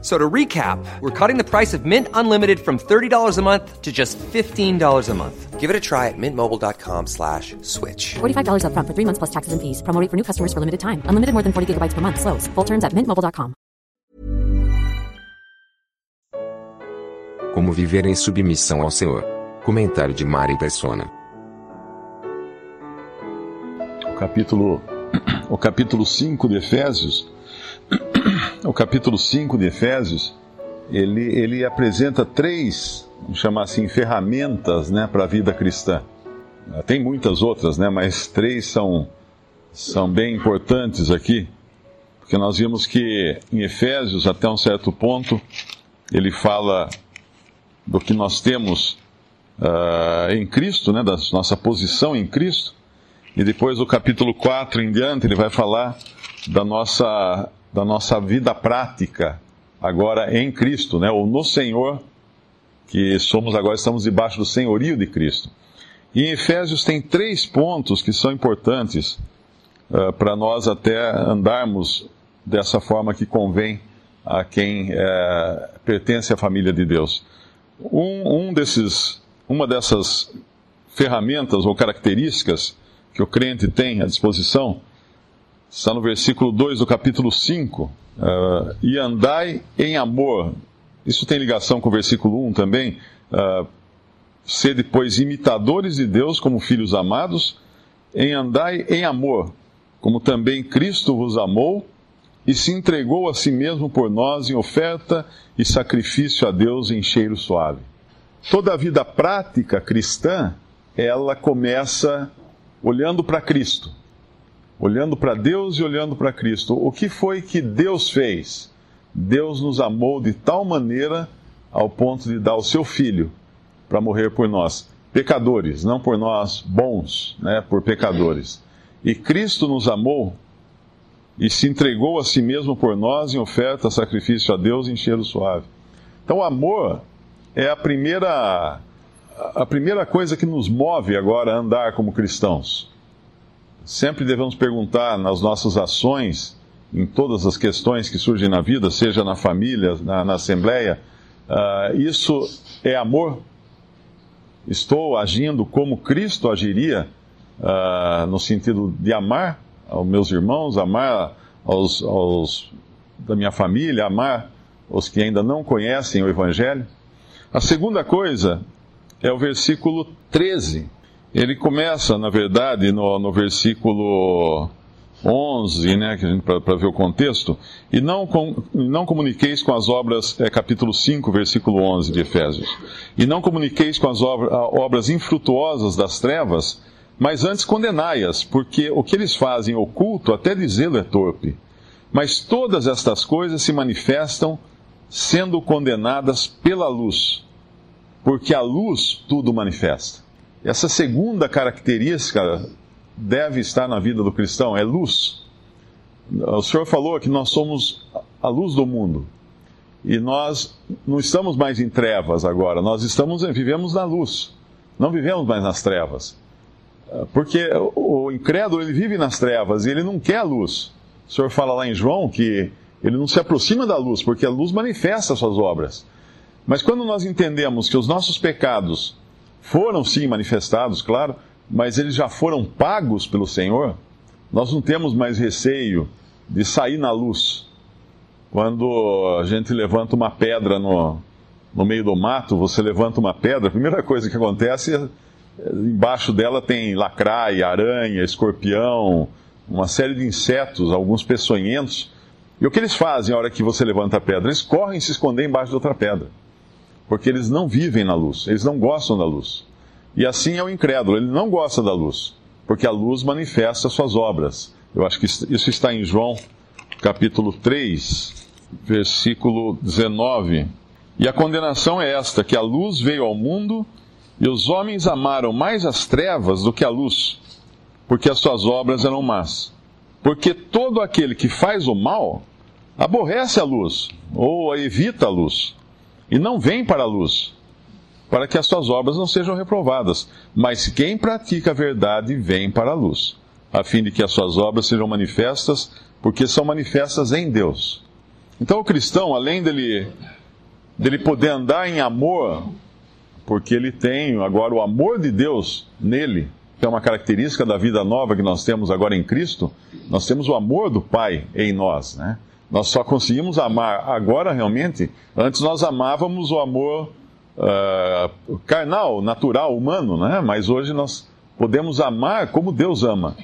F- So to recap, we're cutting the price of Mint Unlimited from $30 a month to just $15 a month. Give it a try at mintmobile.com slash switch. $45 upfront for three months plus taxes and fees. Promo rate for new customers for limited time. Unlimited more than 40 gigabytes per month. Slows. Full terms at mintmobile.com. Como viver em submissão ao Senhor. Comentário de Mari Persona. o capítulo, o capítulo 5 de Efésios, o capítulo 5 de Efésios, ele, ele apresenta três, vamos chamar assim, ferramentas né, para a vida cristã. Tem muitas outras, né, mas três são, são bem importantes aqui, porque nós vimos que em Efésios, até um certo ponto, ele fala do que nós temos ah, em Cristo, né, da nossa posição em Cristo, e depois do capítulo 4 em diante, ele vai falar da nossa, da nossa vida prática, agora em Cristo, né? ou no Senhor, que somos agora, estamos debaixo do senhorio de Cristo. E em Efésios tem três pontos que são importantes para nós até andarmos dessa forma que convém a quem eh, pertence à família de Deus. Um, um desses, uma dessas ferramentas ou características que o crente tem à disposição, está no versículo 2 do capítulo 5, uh, e andai em amor. Isso tem ligação com o versículo 1 também. Uh, Sede, pois, imitadores de Deus como filhos amados, em andai em amor, como também Cristo vos amou e se entregou a si mesmo por nós em oferta e sacrifício a Deus em cheiro suave. Toda a vida prática cristã, ela começa olhando para Cristo, olhando para Deus e olhando para Cristo. O que foi que Deus fez? Deus nos amou de tal maneira ao ponto de dar o seu filho para morrer por nós, pecadores, não por nós bons, né, por pecadores. E Cristo nos amou e se entregou a si mesmo por nós em oferta, sacrifício a Deus em cheiro suave. Então, o amor é a primeira a primeira coisa que nos move agora a andar como cristãos. Sempre devemos perguntar nas nossas ações, em todas as questões que surgem na vida, seja na família, na, na assembleia, uh, isso é amor? Estou agindo como Cristo agiria, uh, no sentido de amar aos meus irmãos, amar aos, aos da minha família, amar os que ainda não conhecem o Evangelho? A segunda coisa é o versículo 13. Ele começa, na verdade, no, no versículo 11, né, para ver o contexto, e não, com, não comuniqueis com as obras, é capítulo 5, versículo 11 de Efésios, e não comuniqueis com as obras, infrutuosas das trevas, mas antes condenai-as, porque o que eles fazem oculto, até dizê-lo é torpe. Mas todas estas coisas se manifestam sendo condenadas pela luz porque a luz tudo manifesta. Essa segunda característica deve estar na vida do cristão, é luz. O Senhor falou que nós somos a luz do mundo. E nós não estamos mais em trevas agora, nós estamos vivemos na luz. Não vivemos mais nas trevas. Porque o incrédulo ele vive nas trevas e ele não quer a luz. O Senhor fala lá em João que ele não se aproxima da luz, porque a luz manifesta as suas obras. Mas quando nós entendemos que os nossos pecados foram sim manifestados, claro, mas eles já foram pagos pelo Senhor, nós não temos mais receio de sair na luz. Quando a gente levanta uma pedra no, no meio do mato, você levanta uma pedra, a primeira coisa que acontece é embaixo dela tem lacraia, aranha, escorpião, uma série de insetos, alguns peçonhentos. E o que eles fazem na hora que você levanta a pedra? Eles correm se escondem embaixo de outra pedra porque eles não vivem na luz, eles não gostam da luz. E assim é o incrédulo, ele não gosta da luz, porque a luz manifesta suas obras. Eu acho que isso está em João, capítulo 3, versículo 19. E a condenação é esta: que a luz veio ao mundo e os homens amaram mais as trevas do que a luz, porque as suas obras eram más. Porque todo aquele que faz o mal aborrece a luz, ou evita a luz, e não vem para a luz, para que as suas obras não sejam reprovadas. Mas quem pratica a verdade vem para a luz, a fim de que as suas obras sejam manifestas, porque são manifestas em Deus. Então o cristão, além dele, dele poder andar em amor, porque ele tem agora o amor de Deus nele, que é uma característica da vida nova que nós temos agora em Cristo, nós temos o amor do Pai em nós, né? Nós só conseguimos amar agora realmente. Antes nós amávamos o amor uh, carnal, natural, humano, né? Mas hoje nós podemos amar como Deus ama.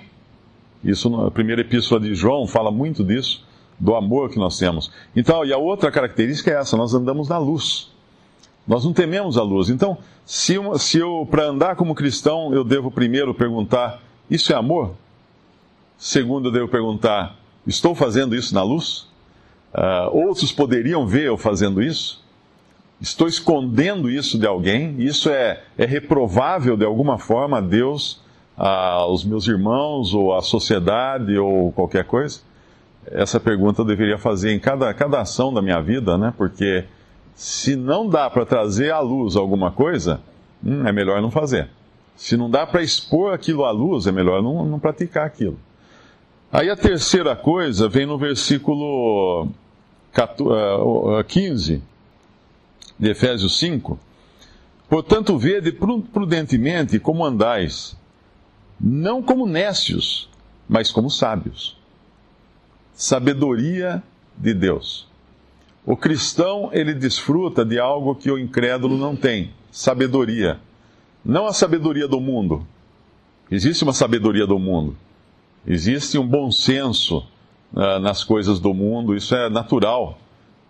Isso na primeira epístola de João fala muito disso, do amor que nós temos. Então, e a outra característica é essa: nós andamos na luz. Nós não tememos a luz. Então, se, se eu, para andar como cristão, eu devo primeiro perguntar: isso é amor? Segundo, eu devo perguntar: estou fazendo isso na luz? Uh, outros poderiam ver eu fazendo isso? Estou escondendo isso de alguém? Isso é, é reprovável de alguma forma a Deus, aos meus irmãos, ou à sociedade, ou qualquer coisa? Essa pergunta eu deveria fazer em cada, cada ação da minha vida, né? Porque se não dá para trazer à luz alguma coisa, hum, é melhor não fazer. Se não dá para expor aquilo à luz, é melhor não, não praticar aquilo. Aí a terceira coisa vem no versículo 15 de Efésios 5. Portanto, vede prudentemente como andais, não como nécios, mas como sábios. Sabedoria de Deus. O cristão, ele desfruta de algo que o incrédulo não tem: sabedoria. Não a sabedoria do mundo. Existe uma sabedoria do mundo. Existe um bom senso uh, nas coisas do mundo, isso é natural.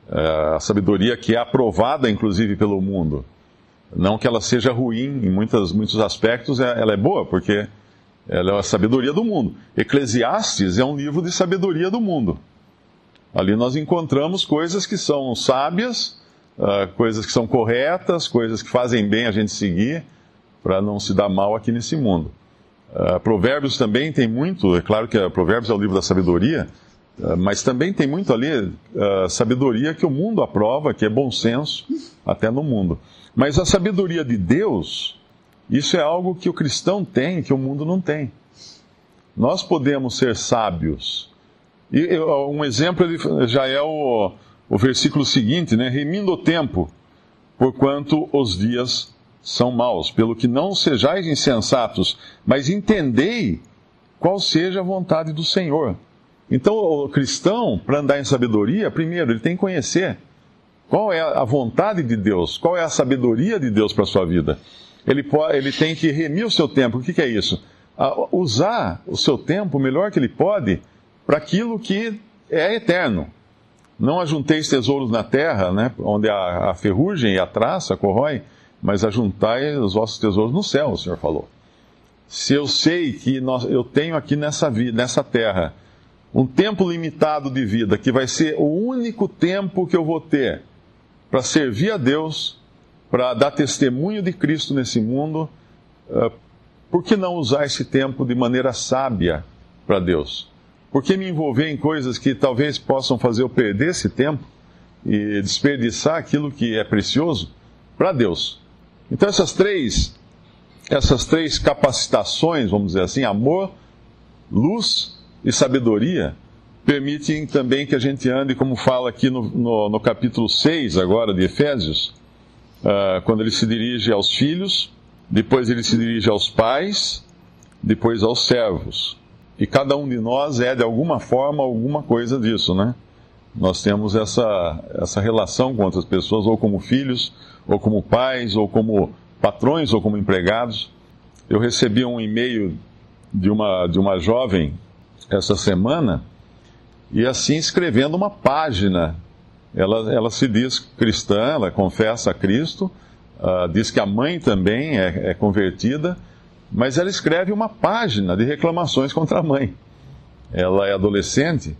Uh, a sabedoria que é aprovada, inclusive, pelo mundo. Não que ela seja ruim em muitas, muitos aspectos, é, ela é boa, porque ela é a sabedoria do mundo. Eclesiastes é um livro de sabedoria do mundo. Ali nós encontramos coisas que são sábias, uh, coisas que são corretas, coisas que fazem bem a gente seguir, para não se dar mal aqui nesse mundo. Uh, provérbios também tem muito, é claro que Provérbios é o livro da sabedoria, mas também tem muito ali sabedoria que o mundo aprova, que é bom senso, até no mundo. Mas a sabedoria de Deus, isso é algo que o cristão tem, que o mundo não tem. Nós podemos ser sábios e um exemplo já é o, o versículo seguinte, né? Remindo o tempo, porquanto os dias são maus, pelo que não sejais insensatos, mas entendei qual seja a vontade do Senhor. Então, o cristão, para andar em sabedoria, primeiro, ele tem que conhecer qual é a vontade de Deus, qual é a sabedoria de Deus para a sua vida. Ele, pode, ele tem que remir o seu tempo. O que, que é isso? usar o seu tempo o melhor que ele pode para aquilo que é eterno. Não ajunteis tesouros na terra, né, onde a, a ferrugem e a traça corrói, mas ajuntai os vossos tesouros no céu, o Senhor falou. Se eu sei que nós, eu tenho aqui nessa, vida, nessa terra um tempo limitado de vida, que vai ser o único tempo que eu vou ter para servir a Deus, para dar testemunho de Cristo nesse mundo, uh, por que não usar esse tempo de maneira sábia para Deus? Por que me envolver em coisas que talvez possam fazer eu perder esse tempo e desperdiçar aquilo que é precioso para Deus? Então essas três essas três capacitações, vamos dizer assim, amor, luz e sabedoria, permitem também que a gente ande, como fala aqui no, no, no capítulo 6 agora de Efésios, uh, quando ele se dirige aos filhos, depois ele se dirige aos pais, depois aos servos. E cada um de nós é, de alguma forma, alguma coisa disso, né? Nós temos essa, essa relação com outras pessoas, ou como filhos, ou como pais, ou como patrões, ou como empregados. Eu recebi um e-mail de uma, de uma jovem essa semana, e assim escrevendo uma página. Ela, ela se diz cristã, ela confessa a Cristo, uh, diz que a mãe também é, é convertida, mas ela escreve uma página de reclamações contra a mãe. Ela é adolescente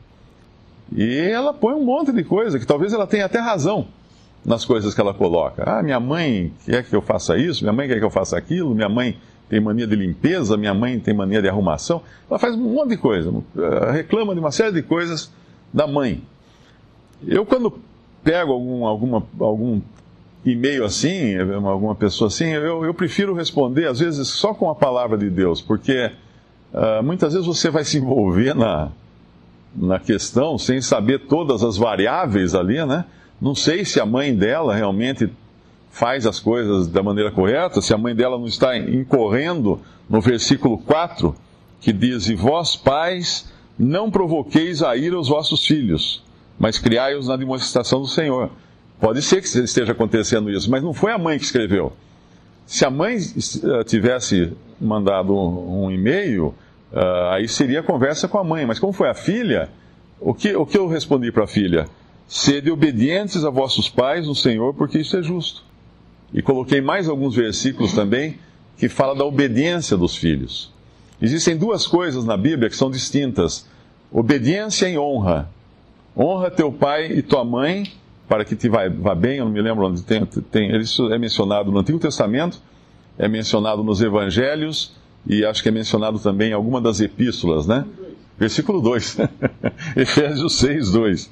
e ela põe um monte de coisa que talvez ela tenha até razão nas coisas que ela coloca. Ah, minha mãe quer que eu faça isso, minha mãe quer que eu faça aquilo, minha mãe tem mania de limpeza, minha mãe tem mania de arrumação. Ela faz um monte de coisa, reclama de uma série de coisas da mãe. Eu, quando pego algum, alguma, algum e-mail assim, alguma pessoa assim, eu, eu prefiro responder, às vezes, só com a palavra de Deus, porque uh, muitas vezes você vai se envolver na, na questão sem saber todas as variáveis ali, né? Não sei se a mãe dela realmente faz as coisas da maneira correta, se a mãe dela não está incorrendo no versículo 4, que diz: E vós, pais, não provoqueis a ira os vossos filhos, mas criai-os na demonstração do Senhor. Pode ser que esteja acontecendo isso, mas não foi a mãe que escreveu. Se a mãe eh, tivesse mandado um e-mail, uh, aí seria conversa com a mãe. Mas como foi a filha, o que, o que eu respondi para a filha? Sede obedientes a vossos pais no Senhor, porque isso é justo. E coloquei mais alguns versículos também que fala da obediência dos filhos. Existem duas coisas na Bíblia que são distintas: obediência e honra. Honra teu pai e tua mãe para que te vá, vá bem. Eu não me lembro onde tem, tem. Isso é mencionado no Antigo Testamento, é mencionado nos Evangelhos e acho que é mencionado também em alguma das epístolas, né? Versículo 2. Efésios 6, 2.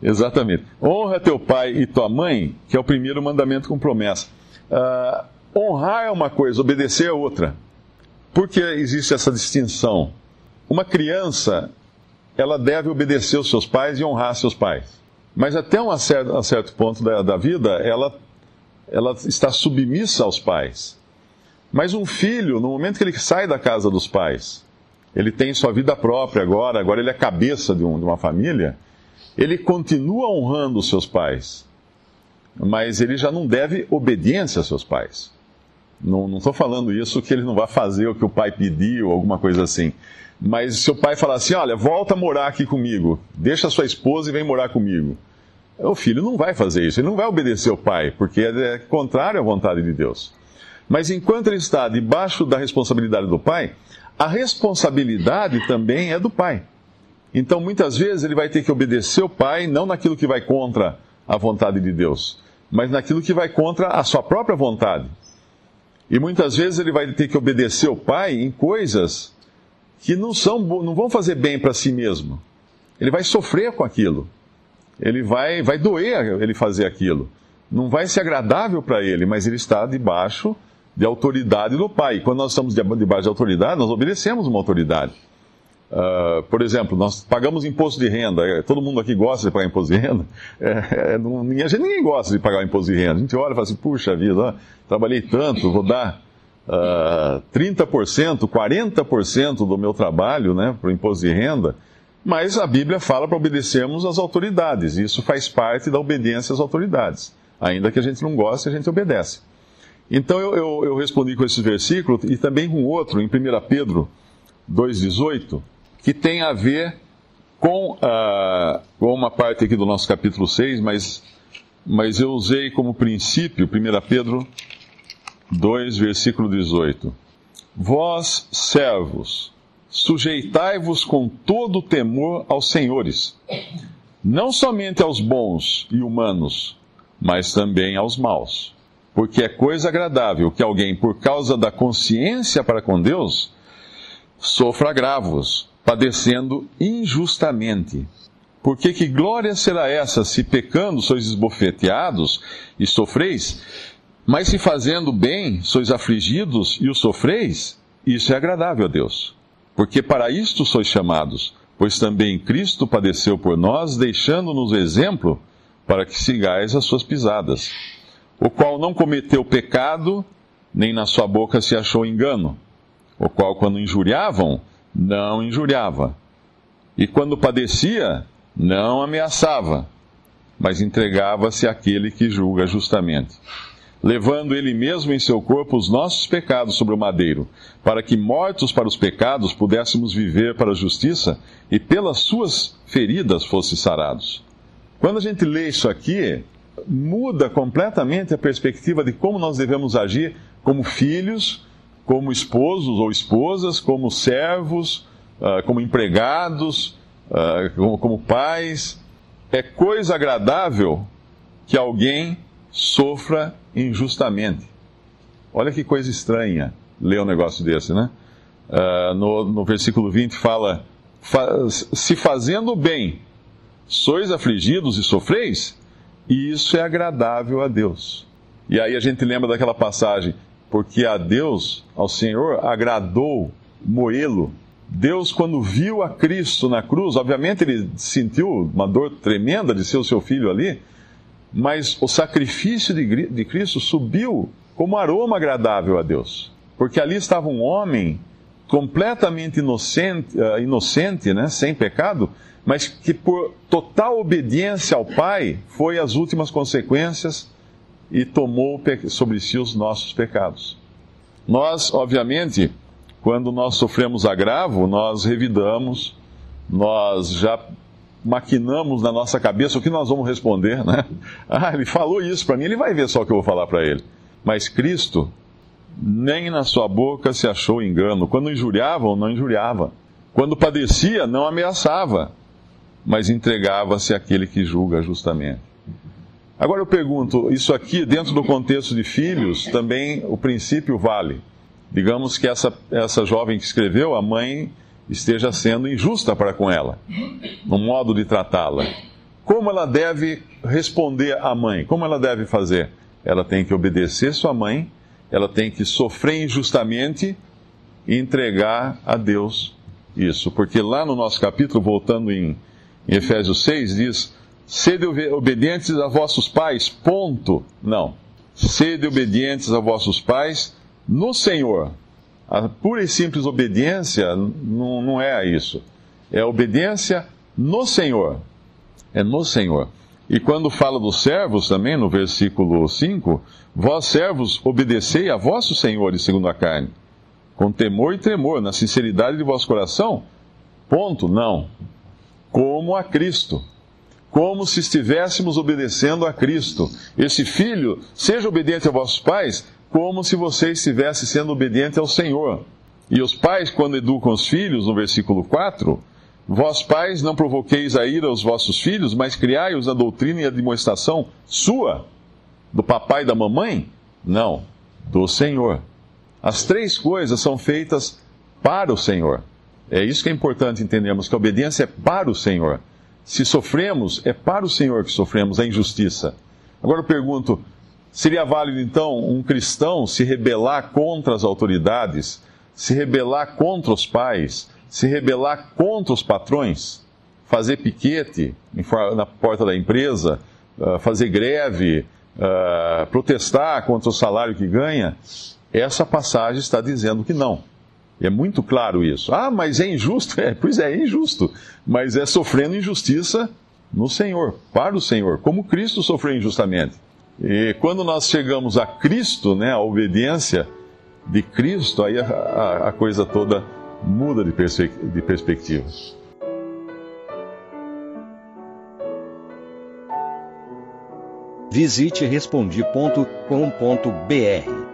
Exatamente. Honra teu pai e tua mãe, que é o primeiro mandamento com promessa. Uh, honrar é uma coisa, obedecer é outra. Por que existe essa distinção? Uma criança, ela deve obedecer os seus pais e honrar seus pais. Mas até um certo, um certo ponto da, da vida, ela, ela está submissa aos pais. Mas um filho, no momento que ele sai da casa dos pais, ele tem sua vida própria agora, agora ele é cabeça de, um, de uma família, ele continua honrando os seus pais, mas ele já não deve obediência aos seus pais. Não estou falando isso que ele não vai fazer o que o pai pediu, alguma coisa assim. Mas se o pai falar assim: olha, volta a morar aqui comigo, deixa sua esposa e vem morar comigo. O filho não vai fazer isso, ele não vai obedecer o pai, porque é contrário à vontade de Deus. Mas enquanto ele está debaixo da responsabilidade do pai, a responsabilidade também é do pai. Então muitas vezes ele vai ter que obedecer o pai, não naquilo que vai contra a vontade de Deus, mas naquilo que vai contra a sua própria vontade. E muitas vezes ele vai ter que obedecer o pai em coisas que não, são, não vão fazer bem para si mesmo. Ele vai sofrer com aquilo. Ele vai, vai doer ele fazer aquilo. Não vai ser agradável para ele, mas ele está debaixo de autoridade do pai. Quando nós estamos debaixo de autoridade, nós obedecemos uma autoridade. Uh, por exemplo, nós pagamos imposto de renda. É, todo mundo aqui gosta de pagar imposto de renda. É, é, não, ninguém, ninguém gosta de pagar imposto de renda. A gente olha e fala assim: puxa vida, ó, trabalhei tanto, vou dar uh, 30%, 40% do meu trabalho né, para o imposto de renda. Mas a Bíblia fala para obedecermos às autoridades. E isso faz parte da obediência às autoridades. Ainda que a gente não goste, a gente obedece. Então eu, eu, eu respondi com esse versículo e também com outro, em 1 Pedro 2,18 que tem a ver com, uh, com uma parte aqui do nosso capítulo 6, mas, mas eu usei como princípio 1 Pedro 2, versículo 18. Vós, servos, sujeitai-vos com todo temor aos senhores, não somente aos bons e humanos, mas também aos maus. Porque é coisa agradável que alguém, por causa da consciência para com Deus, sofra agravos padecendo injustamente. Porque que glória será essa se pecando sois esbofeteados e sofreis? Mas se fazendo bem sois afligidos e o sofreis? Isso é agradável a Deus. Porque para isto sois chamados, pois também Cristo padeceu por nós, deixando-nos exemplo para que sigais as suas pisadas. O qual não cometeu pecado, nem na sua boca se achou engano. O qual, quando injuriavam, não injuriava. E quando padecia, não ameaçava, mas entregava-se àquele que julga justamente, levando ele mesmo em seu corpo os nossos pecados sobre o madeiro, para que, mortos para os pecados, pudéssemos viver para a justiça e pelas suas feridas fosse sarados. Quando a gente lê isso aqui, muda completamente a perspectiva de como nós devemos agir como filhos como esposos ou esposas, como servos, uh, como empregados, uh, como, pais. É coisa agradável que alguém sofra injustamente. Olha que coisa estranha ler um negócio desse, né? Uh, no, no versículo 20 fala: se fazendo bem sois afligidos e sofreis, isso é agradável a Deus. E aí a gente lembra daquela passagem, porque a Deus, ao Senhor, agradou moê-lo. Deus, quando viu a Cristo na cruz, obviamente ele sentiu uma dor tremenda de ser o seu filho ali, mas o sacrifício de, de Cristo subiu como aroma agradável a Deus. Porque ali estava um homem completamente inocente, uh, inocente né, sem pecado, mas que por total obediência ao Pai foi as últimas consequências e tomou sobre si os nossos pecados. Nós, obviamente, quando nós sofremos agravo, nós revidamos, nós já maquinamos na nossa cabeça o que nós vamos responder, né? Ah, ele falou isso para mim, ele vai ver só o que eu vou falar para ele. Mas Cristo, nem na sua boca se achou engano. Quando injuriavam, não injuriava. Quando padecia, não ameaçava, mas entregava-se àquele que julga justamente. Agora eu pergunto, isso aqui, dentro do contexto de filhos, também o princípio vale. Digamos que essa, essa jovem que escreveu, a mãe esteja sendo injusta para com ela, no modo de tratá-la. Como ela deve responder à mãe? Como ela deve fazer? Ela tem que obedecer sua mãe, ela tem que sofrer injustamente e entregar a Deus isso. Porque lá no nosso capítulo, voltando em, em Efésios 6, diz: Sede obedientes a vossos pais, ponto. Não. Sede obedientes a vossos pais no Senhor a pura e simples obediência não, não é isso. É obediência no Senhor. É no Senhor. E quando fala dos servos também, no versículo 5, vós servos obedecei a vossos senhores segundo a carne, com temor e tremor, na sinceridade de vosso coração? Ponto, não. Como a Cristo. Como se estivéssemos obedecendo a Cristo. Esse filho, seja obediente a vossos pais, como se você estivesse sendo obediente ao Senhor. E os pais, quando educam os filhos, no versículo 4, vós pais não provoqueis a ira aos vossos filhos, mas criai-os na doutrina e demonstração sua, do papai e da mamãe? Não, do Senhor. As três coisas são feitas para o Senhor. É isso que é importante entendermos, que a obediência é para o Senhor. Se sofremos, é para o Senhor que sofremos a injustiça. Agora eu pergunto, Seria válido, então, um cristão se rebelar contra as autoridades, se rebelar contra os pais, se rebelar contra os patrões, fazer piquete na porta da empresa, ah, fazer greve, ah, protestar contra o salário que ganha? Essa passagem está dizendo que não. É muito claro isso. Ah, mas é injusto? É, pois é, é injusto. Mas é sofrendo injustiça no Senhor, para o Senhor, como Cristo sofreu injustamente. E quando nós chegamos a Cristo, né, a obediência de Cristo, aí a, a coisa toda muda de, perspe de perspectiva. Visite respondi.com.br.